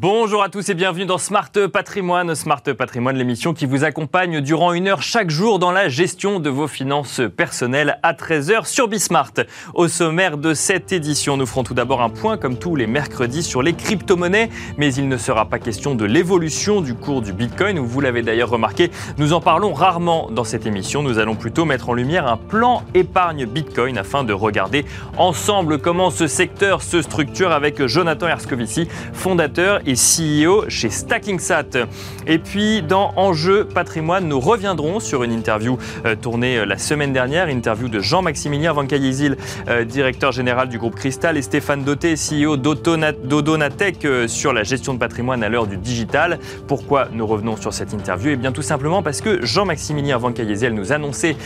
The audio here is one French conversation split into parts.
Bonjour à tous et bienvenue dans Smart Patrimoine. Smart Patrimoine, l'émission qui vous accompagne durant une heure chaque jour dans la gestion de vos finances personnelles à 13h sur Bismart. Au sommaire de cette édition, nous ferons tout d'abord un point comme tous les mercredis sur les crypto-monnaies, mais il ne sera pas question de l'évolution du cours du Bitcoin. Vous l'avez d'ailleurs remarqué, nous en parlons rarement dans cette émission. Nous allons plutôt mettre en lumière un plan épargne Bitcoin afin de regarder ensemble comment ce secteur se structure avec Jonathan Erscovici, fondateur et CEO chez StackingSat. Et puis dans Enjeu patrimoine, nous reviendrons sur une interview euh, tournée euh, la semaine dernière, interview de Jean-Maximilien Van euh, directeur général du groupe Cristal, et Stéphane Doté, CEO d'Odonatech sur la gestion de patrimoine à l'heure du digital. Pourquoi nous revenons sur cette interview? Eh bien tout simplement parce que Jean-Maximilien Van nous annonçait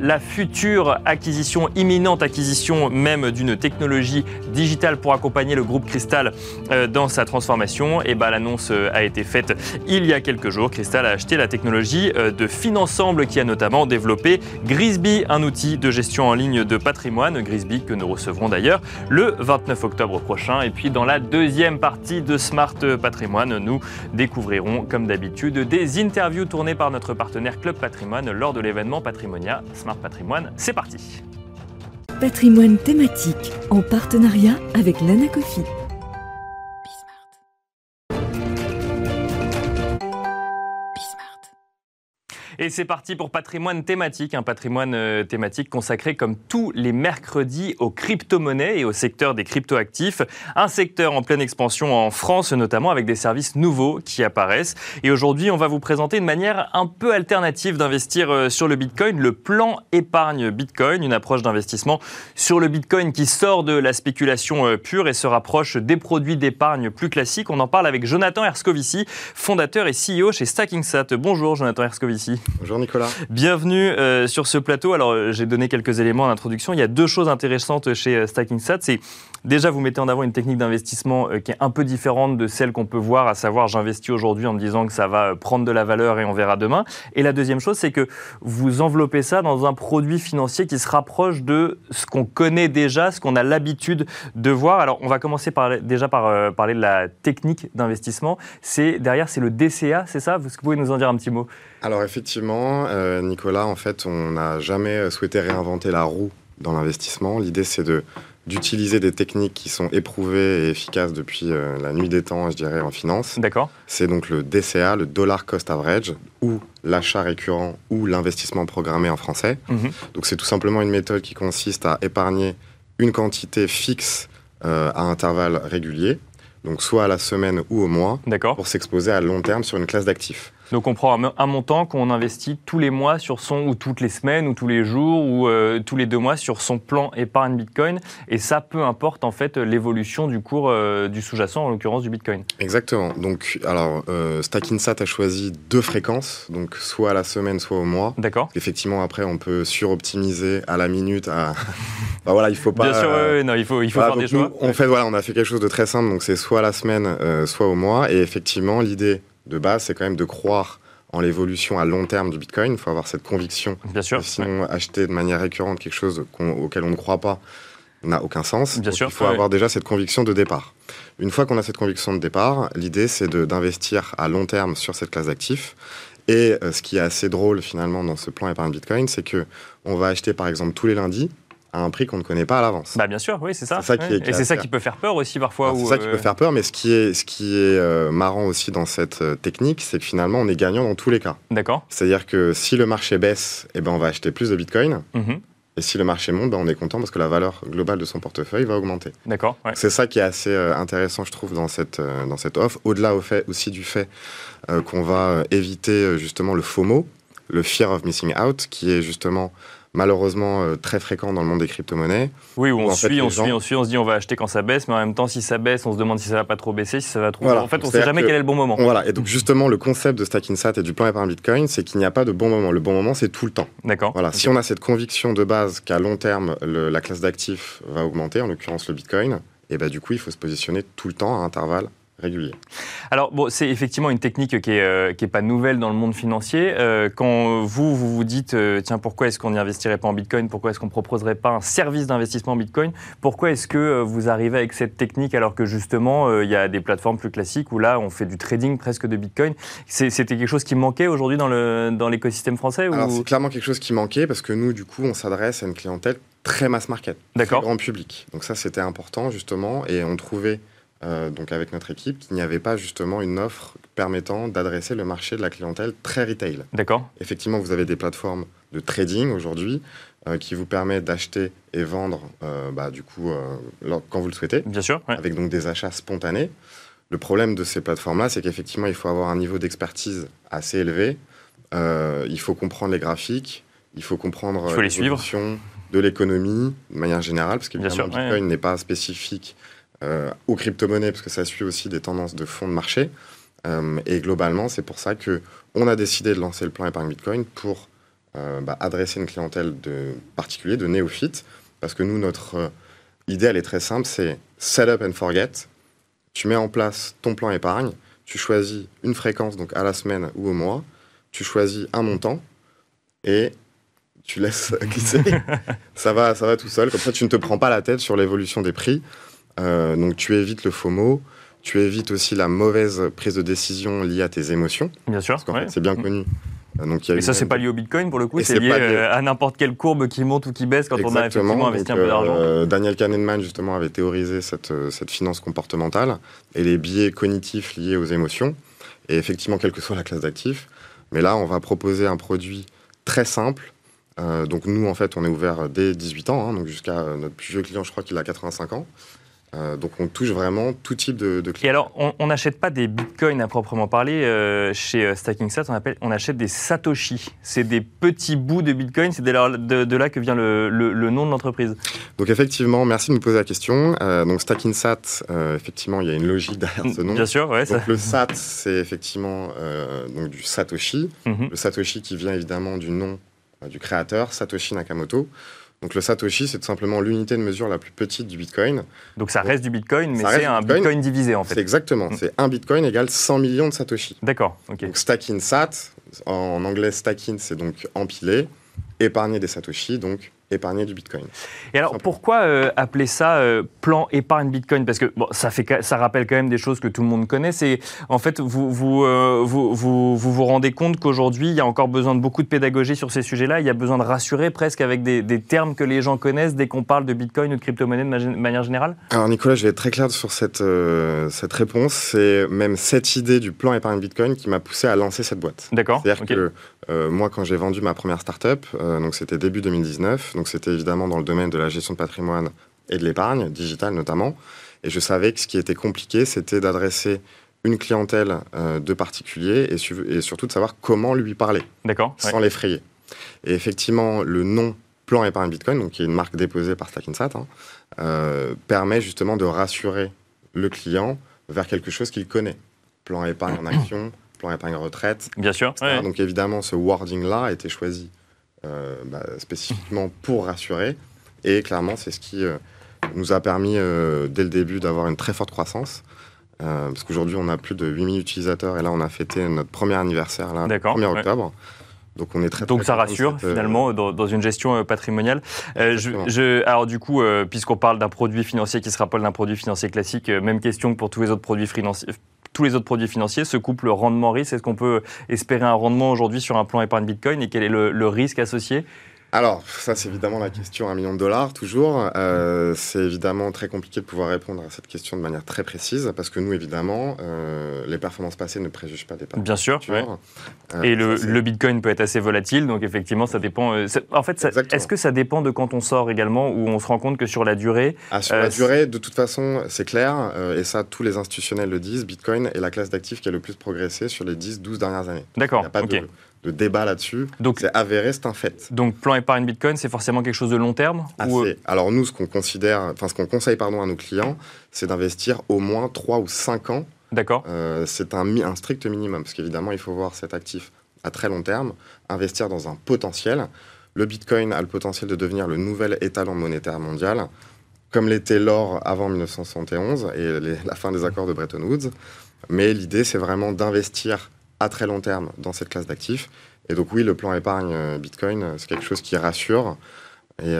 la future acquisition, imminente acquisition même d'une technologie digitale pour accompagner le groupe Cristal dans sa transformation et bah, l'annonce euh, a été faite il y a quelques jours. Crystal a acheté la technologie euh, de Finansemble qui a notamment développé Grisby, un outil de gestion en ligne de patrimoine. Grisby que nous recevrons d'ailleurs le 29 octobre prochain. Et puis dans la deuxième partie de Smart Patrimoine, nous découvrirons comme d'habitude des interviews tournées par notre partenaire Club Patrimoine lors de l'événement Patrimonia Smart Patrimoine. C'est parti. Patrimoine thématique en partenariat avec l'Anacofi. Et c'est parti pour patrimoine thématique, un patrimoine euh, thématique consacré comme tous les mercredis aux crypto-monnaies et au secteur des crypto-actifs. Un secteur en pleine expansion en France, notamment avec des services nouveaux qui apparaissent. Et aujourd'hui, on va vous présenter une manière un peu alternative d'investir euh, sur le Bitcoin, le plan épargne Bitcoin, une approche d'investissement sur le Bitcoin qui sort de la spéculation euh, pure et se rapproche des produits d'épargne plus classiques. On en parle avec Jonathan Erscovici, fondateur et CEO chez StackingSat. Bonjour Jonathan Erscovici. Bonjour Nicolas. Bienvenue euh, sur ce plateau. Alors euh, j'ai donné quelques éléments en introduction. Il y a deux choses intéressantes chez euh, StackingSat. C'est déjà vous mettez en avant une technique d'investissement qui est un peu différente de celle qu'on peut voir, à savoir j'investis aujourd'hui en me disant que ça va prendre de la valeur et on verra demain. Et la deuxième chose, c'est que vous enveloppez ça dans un produit financier qui se rapproche de ce qu'on connaît déjà, ce qu'on a l'habitude de voir. Alors on va commencer par, déjà par parler de la technique d'investissement. C'est derrière, c'est le DCA, c'est ça? Vous pouvez nous en dire un petit mot? Alors effectivement, euh, Nicolas, en fait, on n'a jamais souhaité réinventer la roue dans l'investissement. L'idée, c'est de d'utiliser des techniques qui sont éprouvées et efficaces depuis euh, la nuit des temps, je dirais, en finance. D'accord. C'est donc le DCA, le Dollar Cost Average, ou l'achat récurrent, ou l'investissement programmé en français. Mhm. Donc c'est tout simplement une méthode qui consiste à épargner une quantité fixe euh, à intervalles réguliers, donc soit à la semaine ou au mois, pour s'exposer à long terme sur une classe d'actifs. Donc on prend un, montant qu'on investit tous les mois sur son, ou toutes les semaines, ou tous les jours, ou euh, tous les deux mois sur son plan épargne Bitcoin. Et ça, peu importe en fait l'évolution du cours euh, du sous-jacent, en l'occurrence du Bitcoin. Exactement. Donc, alors, euh, StackInsat a choisi deux fréquences, donc soit à la semaine, soit au mois. D'accord. Effectivement, après, on peut suroptimiser à la minute. À... bah, voilà, il faut pas. Bien sûr, non, il faut, il faut faire des choix. on fait, voilà, on a fait quelque chose de très simple, donc c'est soit à la semaine, soit au mois. Et effectivement, l'idée de base, c'est quand même de croire en l'évolution à long terme du Bitcoin. Il faut avoir cette conviction. Bien sûr. Sinon, acheter de manière récurrente quelque chose auquel on ne croit pas n'a aucun sens. Bien sûr. Il faut avoir déjà cette conviction de départ. Une fois qu'on a cette conviction de départ, l'idée c'est d'investir à long terme sur cette classe d'actifs. Et euh, ce qui est assez drôle finalement dans ce plan épargne Bitcoin, c'est que on va acheter par exemple tous les lundis à un prix qu'on ne connaît pas à l'avance. Bah bien sûr, oui, c'est ça. et c'est ça qui peut faire peur aussi parfois. C'est ça qui peut euh, faire peur, mais ce qui est, ce qui est euh, marrant aussi dans cette euh, technique, c'est que finalement, on est gagnant dans tous les cas. D'accord. C'est-à-dire que si le marché baisse, eh ben, on va acheter plus de Bitcoin. Mhm. Et si le marché monte, ben, on est content parce que la valeur globale de son portefeuille va augmenter. D'accord. C'est ça qui est assez intéressant, je trouve, dans cette, dans cette offre. Au-delà au fait, aussi du fait qu'on va éviter justement le FOMO, le Fear of Missing Out, qui est justement malheureusement euh, très fréquent dans le monde des crypto-monnaies. Oui, où, on, suit, on suit, on suit, on se dit on va acheter quand ça baisse, mais en même temps, si ça baisse, on se demande si ça va pas trop baisser, si ça va trop. En fait, on ne sait jamais quel est le bon moment. Voilà, et donc justement, le concept de Stackinsat et du plan épargne Bitcoin, c'est qu'il n'y a pas de bon moment. Le bon moment, c'est tout le temps. D'accord. Voilà, si on a cette conviction de base qu'à long terme, la classe d'actifs va augmenter, en l'occurrence le Bitcoin, et bah, du coup, il faut se positionner tout le temps à intervalles réguliers. Alors, bon, c'est effectivement une technique qui n'est euh, est pas nouvelle dans le monde financier. Euh, quand vous, vous vous dites, euh, tiens, pourquoi est-ce qu'on n'y investirait pas en Bitcoin? Pourquoi est-ce qu'on ne proposerait pas un service d'investissement en Bitcoin? Pourquoi est-ce que vous arrivez avec cette technique alors que justement, il y a des plateformes plus classiques où là, on fait du trading presque de Bitcoin? C'était quelque chose qui manquait aujourd'hui dans l'écosystème dans français Alors, c'est clairement quelque chose qui manquait parce que nous, du coup, on s'adresse à une clientèle très mass market, très grand public. Donc ça, c'était important justement, et on trouvait euh, donc avec notre équipe, qu'il n'y avait pas justement une offre permettant d'adresser le marché de la clientèle très retail. D'accord. Effectivement, vous avez des plateformes de trading aujourd'hui euh, qui vous permettent d'acheter et vendre, euh, bah, du coup, quand vous le souhaitez. Bien sûr. Avec donc des achats spontanés. Le problème de ces plateformes-là, c'est qu'effectivement, il faut avoir un niveau d'expertise assez élevé. il faut comprendre les graphiques, il faut comprendre il faut les suivre. de l'économie de manière générale, parce que Bitcoin n'est pas spécifique aux crypto-monnaies, parce que ça suit aussi des tendances de fonds de marché. Euh, et globalement, c'est pour ça que on a décidé de lancer le plan épargne Bitcoin pour euh, bah, adresser une clientèle de particuliers, de néophytes, parce que nous, notre idée, elle est très simple, c'est set up and forget. Tu mets en place ton plan épargne, tu choisis une fréquence, donc à la semaine ou au mois, tu choisis un montant et tu laisses glisser. ça, va, ça va tout seul. Comme ça, tu ne te prends pas la tête sur l'évolution des prix. Euh, donc tu évites le FOMO, tu évites aussi la mauvaise prise de décision liée à tes émotions. Bien sûr. c'est bien connu. Euh, donc, y a et ça, c'est pas lié au Bitcoin pour le coup, c'est lié, euh, à n'importe quelle courbe qui monte ou qui baisse quand on a effectivement investi un peu d'argent. Daniel Kahneman, justement, avait théorisé cette, cette, finance comportementale et les biais cognitifs liés aux émotions. Et effectivement, quelle que soit la classe d'actifs. Mais là, on va proposer un produit très simple. donc nous, en fait, on est ouvert dès 18 ans, hein, donc jusqu'à notre plus vieux client, je crois qu'il a 85 ans. Euh, donc on touche vraiment tout type de, clients. Et alors, on n'achète pas des bitcoins à proprement parler. Euh, chez euh, StackingSat, on, appelle, on achète des satoshi. C'est des petits bouts de bitcoin. C'est de, de, là que vient le, le, nom de l'entreprise. Donc effectivement, merci de me poser la question. donc StackingSat, effectivement, il y a une logique derrière ce nom. Bien sûr, ouais. Donc le Sat, c'est effectivement donc du Satoshi. Mhm. Le Satoshi qui vient évidemment du nom du créateur, Satoshi Nakamoto. Donc le Satoshi, c'est tout simplement l'unité de mesure la plus petite du Bitcoin. Donc ça reste du Bitcoin, mais c'est un Bitcoin. divisé en fait. C'est exactement. Mm. C'est un Bitcoin égale 100 millions de Satoshi. D'accord. Donc stacking Sat, en anglais stacking, c'est donc empiler, épargner des Satoshi, donc épargner du Bitcoin. Et alors, pourquoi euh, appeler ça euh, plan épargne Bitcoin? Parce que bon, ça, fait, ça rappelle quand même des choses que tout le monde connaît. C'est en fait, vous vous, euh, vous, vous, vous, vous rendez compte qu'aujourd'hui, il y a encore besoin de beaucoup de pédagogie sur ces sujets-là. Il y a besoin de rassurer presque avec des, des termes que les gens connaissent dès qu'on parle de Bitcoin ou de crypto-monnaie de manière générale? Alors, Nicolas, je vais être très clair sur cette, cette réponse. C'est même cette idée du plan épargne Bitcoin qui m'a poussé à lancer cette boîte. D'accord. C'est-à-dire que moi, quand j'ai vendu ma première startup, donc c'était début 2019, donc c'était évidemment dans le domaine de la gestion de patrimoine et de l'épargne, digitale notamment. Et je savais que ce qui était compliqué, c'était d'adresser une clientèle euh, de particuliers et, surtout de savoir comment lui parler, sans l'effrayer. Et effectivement, le nom Plan Épargne Bitcoin, donc qui est une marque déposée par Stackinsat, hein, euh, permet justement de rassurer le client vers quelque chose qu'il connaît. Plan épargne en action, plan épargne retraite. Bien sûr. Donc évidemment, ce wording-là a été choisi bah, spécifiquement pour rassurer. Et clairement, c'est ce qui euh, nous a permis euh, dès le début d'avoir une très forte croissance. parce qu'aujourd'hui, on a plus de 8000 utilisateurs et là, on a fêté notre premier anniversaire, là, le 1er octobre. Donc on est très, Donc ça rassure finalement dans, une gestion patrimoniale. je, alors du coup, puisqu'on parle d'un produit financier qui se rappelle d'un produit financier classique, même question que pour tous les autres produits financiers, tous les autres produits financiers, ce couple rendement-risque, est-ce qu'on peut espérer un rendement aujourd'hui sur un plan épargne Bitcoin et quel est le risque associé alors, ça, c'est évidemment la question à un million de dollars, toujours. Euh, c'est évidemment très compliqué de pouvoir répondre à cette question de manière très précise, parce que nous, évidemment, euh, les performances passées ne préjugent pas des performances Bien sûr. Euh, et le, Bitcoin peut être assez volatile, donc effectivement, ça dépend. en fait, est-ce que ça dépend de quand on sort également, ou on se rend compte que sur la durée ah, Sur la durée, de toute façon, c'est clair, et ça, tous les institutionnels le disent, Bitcoin est la classe d'actifs qui a le plus progressé sur les 10-12 dernières années. D'accord. Il n'y a pas de de débat là-dessus. Donc c'est avéré, c'est un fait. Donc plan épargne Bitcoin, c'est forcément quelque chose de long terme euh, Alors nous, ce qu'on considère, enfin ce qu'on conseille pardon à nos clients, c'est d'investir au moins 3 ou 5 ans. D'accord. Euh, c'est un, un strict minimum, parce qu'évidemment, il faut voir cet actif à très long terme, investir dans un potentiel. Le Bitcoin a le potentiel de devenir le nouvel étalon monétaire mondial. comme l'était l'or avant 1971 et la fin des accords de Bretton Woods. Mais l'idée, c'est vraiment d'investir très long terme dans cette classe d'actifs. Et donc oui, le plan épargne Bitcoin, c'est quelque chose qui rassure. Et,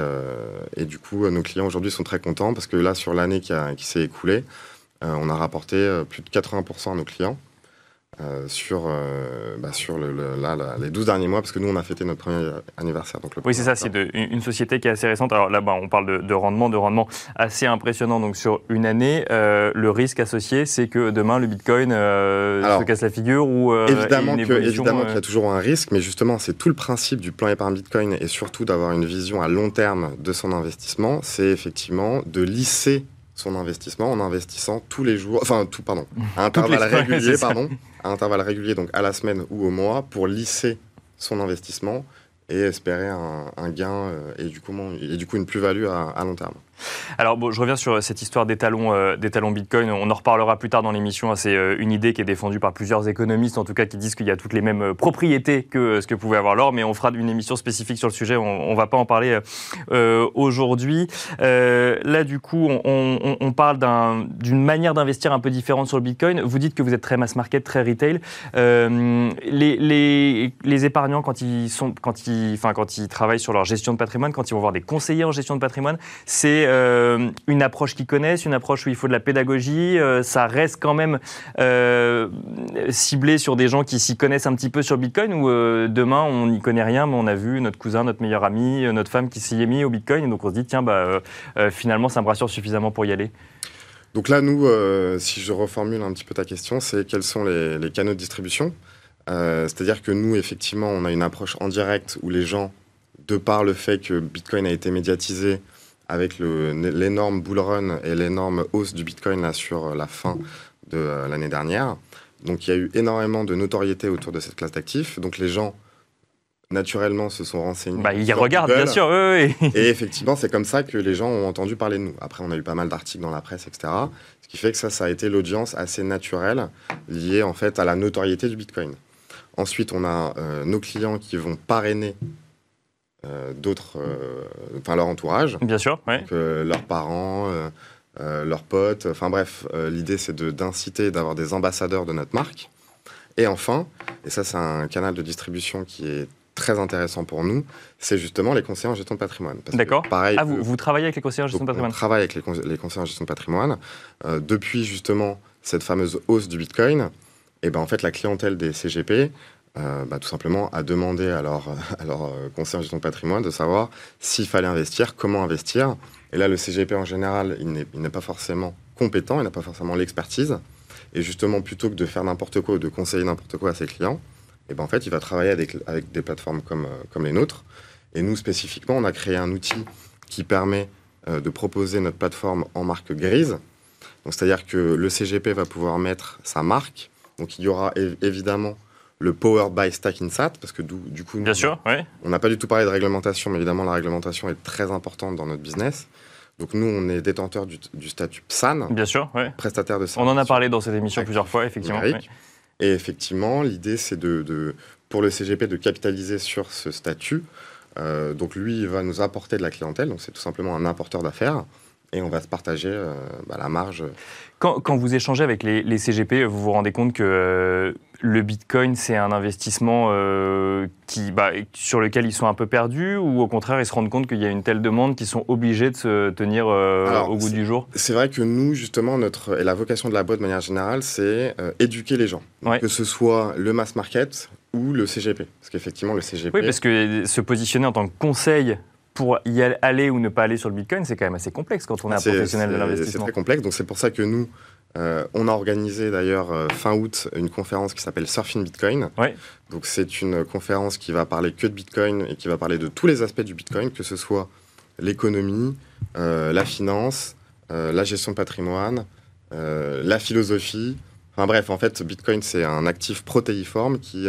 et du coup, nos clients aujourd'hui sont très contents parce que là, sur l'année qui, qui s'est écoulée, on a rapporté plus de 80% à nos clients. Euh, sur, euh, bah, sur le, là, les 12 derniers mois, parce que nous, on a fêté notre premier anniversaire. Donc oui, c'est ça, c'est une société qui est assez récente. Alors là, bas on parle de, rendement, de rendement assez impressionnant donc sur une année. Euh, le risque associé, c'est que demain, le Bitcoin se casse la figure ou Évidemment qu'il y a toujours un risque, mais justement, c'est tout le principe du plan épargne Bitcoin et surtout d'avoir une vision à long terme de son investissement, c'est effectivement de lisser son investissement en investissant tous les jours, enfin tout, pardon, à intervalles réguliers, pardon, à intervalles réguliers, donc à la semaine ou au mois, pour lisser son investissement et espérer un, gain euh, et, du coup, et du coup une plus-value à long terme. Alors, bon, je reviens sur cette histoire des talons, euh, des talons Bitcoin. On en reparlera plus tard dans l'émission. C'est euh, une idée qui est défendue par plusieurs économistes, en tout cas, qui disent qu'il y a toutes les mêmes euh, propriétés que ce que pouvait avoir l'or. Mais on fera une émission spécifique sur le sujet. On ne va pas en parler aujourd'hui. là, du coup, on, parle d'une manière d'investir un peu différente sur le Bitcoin. Vous dites que vous êtes très mass market, très retail. Les, les, épargnants, quand ils, sont, quand, ils, quand ils travaillent sur leur gestion de patrimoine, quand ils vont voir des conseillers en gestion de patrimoine, c'est euh, une approche qu'ils connaissent, une approche où il faut de la pédagogie. Euh, ça reste quand même euh, ciblé sur des gens qui s'y connaissent un petit peu sur Bitcoin ou demain on n'y connaît rien, mais on a vu notre cousin, notre meilleur ami, notre femme qui s'y est mis au Bitcoin. Et donc on se dit, tiens, bah, finalement, ça me rassure suffisamment pour y aller. Donc là, nous, si je reformule un petit peu ta question, c'est quels sont les canaux de distribution? C'est-à-dire que nous, effectivement, on a une approche en direct où les gens, de par le fait que Bitcoin a été médiatisé, avec l'énorme bull run et l'énorme hausse du Bitcoin là, sur la fin de euh, l'année dernière. Donc il y a eu énormément de notoriété autour de cette classe d'actifs. Donc les gens, naturellement, se sont renseignés. Bah, ils regardent, bien sûr. Et effectivement, c'est comme ça que les gens ont entendu parler de nous. Après, on a eu pas mal d'articles dans la presse, etc. Ce qui fait que ça, ça a été l'audience assez naturelle liée en fait à la notoriété du Bitcoin. Ensuite, on a euh, nos clients qui vont parrainer euh, d'autres, euh, enfin leur entourage. Bien sûr, euh, leurs parents, leurs potes. Enfin bref, l'idée c'est d'inciter, d'avoir des ambassadeurs de notre marque. Et enfin, et ça c'est un canal de distribution qui est très intéressant pour nous, c'est justement les conseillers en gestion de patrimoine. D'accord. Ah, vous, vous, travaillez avec les conseillers en gestion de patrimoine On travaille avec les, conseillers en gestion de patrimoine. depuis justement cette fameuse hausse du Bitcoin, et ben en fait la clientèle des CGP euh, bah, tout simplement à demander à leur, à leur euh, conseil en gestion patrimoine de savoir s'il fallait investir, comment investir. Et là, le CGP en général, il n'est pas forcément compétent, il n'a pas forcément l'expertise. Et justement, plutôt que de faire n'importe quoi ou de conseiller n'importe quoi à ses clients, et ben en fait, il va travailler avec, avec des plateformes comme, euh, comme les nôtres. Et nous, spécifiquement, on a créé un outil qui permet de proposer notre plateforme en marque grise. c'est-à-dire que le CGP va pouvoir mettre sa marque. Donc, il y aura évidemment le Power by Stack Insat, parce que du, coup, Bien sûr, on n'a pas du tout parlé de réglementation, mais évidemment, la réglementation est très importante dans notre business. Donc nous, on est détenteur du, statut PSAN, Bien sûr, prestataire de services. On en a parlé dans cette émission plusieurs fois, effectivement. Et effectivement, l'idée, c'est de, pour le CGP de capitaliser sur ce statut. Euh, donc lui, il va nous apporter de la clientèle, donc c'est tout simplement un apporteur d'affaires et on va se partager euh, bah, la marge. Quand, vous échangez avec les, CGP, vous vous rendez compte que euh, le Bitcoin, c'est un investissement euh, qui, bah, sur lequel ils sont un peu perdus ou au contraire, ils se rendent compte qu'il y a une telle demande qu'ils sont obligés de se tenir au goût du jour? C'est vrai que nous, justement, notre, et la vocation de la boîte de manière générale, c'est éduquer les gens. Que ce soit le mass market ou le CGP. Parce qu'effectivement, le CGP... Oui, parce que se positionner en tant que conseil pour y aller ou ne pas aller sur le Bitcoin, c'est quand même assez complexe quand on est, un professionnel de l'investissement. C'est très complexe, donc c'est pour ça que nous, euh, on a organisé d'ailleurs euh, fin août une conférence qui s'appelle Surfing Bitcoin. Donc c'est une conférence qui va parler que de Bitcoin et qui va parler de tous les aspects du Bitcoin, que ce soit l'économie, euh, la finance, la gestion de patrimoine, la philosophie. Enfin bref, en fait, Bitcoin c'est un actif protéiforme qui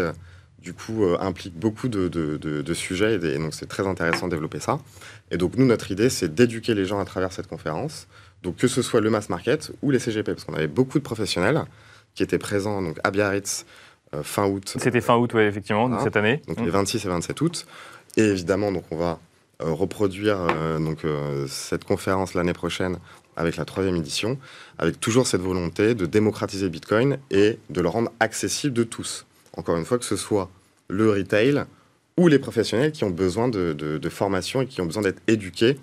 du coup, euh, implique beaucoup de, sujets et, donc c'est très intéressant de développer ça. Et donc nous, notre idée, c'est d'éduquer les gens à travers cette conférence. Donc que ce soit le mass market ou les CGP, parce qu'on avait beaucoup de professionnels qui étaient présents donc à Biarritz euh, fin août. C'était fin août, oui, effectivement, cette année. Donc les 26 et 27 août. Et évidemment, donc on va reproduire donc, cette conférence l'année prochaine avec la troisième édition, avec toujours cette volonté de démocratiser Bitcoin et de le rendre accessible de tous. Encore une fois, que ce soit le retail ou les professionnels qui ont besoin de, formation et qui ont besoin d'être éduqués,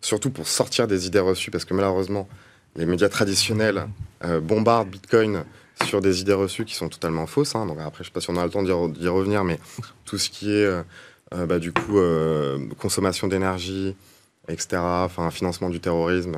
surtout pour sortir des idées reçues, parce que malheureusement, les médias traditionnels euh, bombardent Bitcoin sur des idées reçues qui sont totalement fausses. Hein. Donc après, je ne sais pas si on a le temps d'y revenir, mais tout ce qui est euh, euh, bah, du coup consommation d'énergie, etc., enfin financement du terrorisme,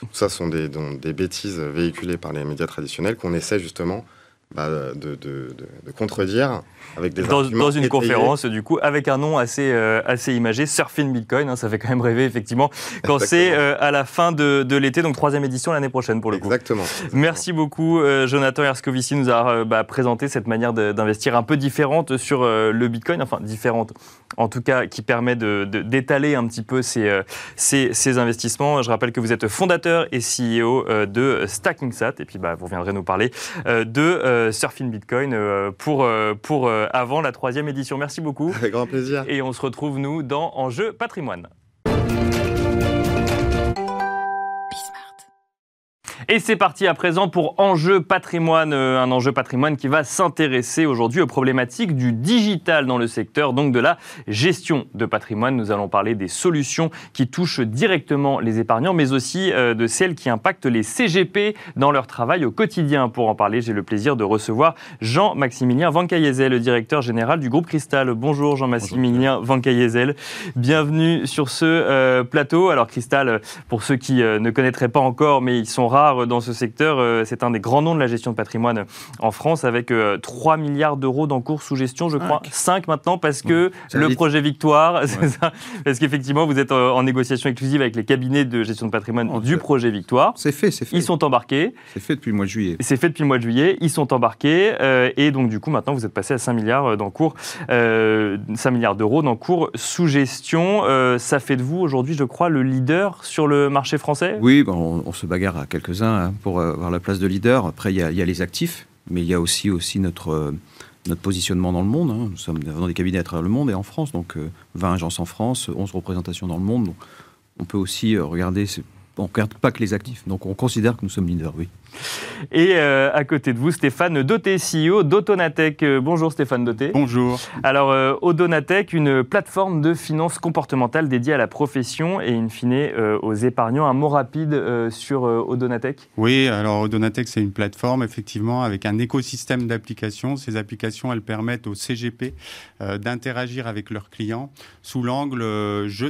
tout ça sont des, des bêtises véhiculées par les médias traditionnels qu'on essaie justement bah, de, de, de, contredire avec des dans, dans une conférence du coup avec un nom assez euh, assez imagé Surfing Bitcoin hein, ça fait quand même rêver effectivement quand c'est euh, à la fin de, l'été donc troisième édition l'année prochaine pour le coup. Exactement. Merci beaucoup euh, Jonathan Erscovici nous a bah, présenté cette manière d'investir un peu différente sur le Bitcoin enfin différente en tout cas qui permet d'étaler un petit peu ces, ces, investissements. Je rappelle que vous êtes fondateur et CEO de StackingSat et puis bah, vous reviendrez nous parler de euh, Surfing Bitcoin euh, pour, euh, pour avant la troisième édition. Merci beaucoup. Avec grand plaisir. Et on se retrouve, nous, dans Enjeu patrimoine. Et c'est parti à présent pour Enjeu patrimoine, euh, un enjeu patrimoine qui va s'intéresser aujourd'hui aux problématiques du digital dans le secteur, donc de la gestion de patrimoine. Nous allons parler des solutions qui touchent directement les épargnants, mais aussi euh, de celles qui impactent les CGP dans leur travail au quotidien. Pour en parler, j'ai le plaisir de recevoir Jean-Maximilien Van le directeur général du groupe Cristal. Bonjour Jean-Maximilien Van Bienvenue sur ce euh, plateau. Alors Cristal, pour ceux qui ne connaîtraient pas encore, mais ils sont rares dans ce secteur. Euh, c'est un des grands noms de la gestion de patrimoine en France avec 3 euh, milliards d'euros d'encours sous gestion, je crois. 5 maintenant parce que le projet Victoire, c'est ça. Parce qu'effectivement, vous êtes euh, en négociation exclusive avec les cabinets de gestion de patrimoine du projet Victoire. C'est fait, c'est fait. Ils sont embarqués. C'est fait depuis le mois de juillet. C'est fait depuis le mois de juillet. Ils sont embarqués. et donc, du coup, maintenant, vous êtes passé à 5 milliards d'encours, 5 milliards d'euros d'encours sous gestion. ça fait de vous aujourd'hui, je crois, le leader sur le marché français? Oui, on, on se bagarre à quelques-uns Hein, pour euh, avoir la place de leader. Après, il y, a, les actifs, mais il y a aussi, aussi notre, euh, notre positionnement dans le monde. Hein. Nous sommes dans des cabinets à travers le monde et en France, donc 20 euh, agences en France, 11 représentations dans le monde. Donc on peut aussi regarder, on ne regarde pas que les actifs, donc on considère que nous sommes leaders, oui. Et euh, à côté de vous, Stéphane Doté, CEO d'Autonatech. Euh, bonjour Stéphane Doté. Bonjour. Alors, euh, Autonatech, une plateforme de finances comportementale dédiée à la profession et in fine aux épargnants. Un mot rapide sur Autonatech Oui, alors Autonatech, c'est une plateforme, effectivement, avec un écosystème d'applications. Ces applications, elles permettent aux CGP d'interagir avec leurs clients sous l'angle je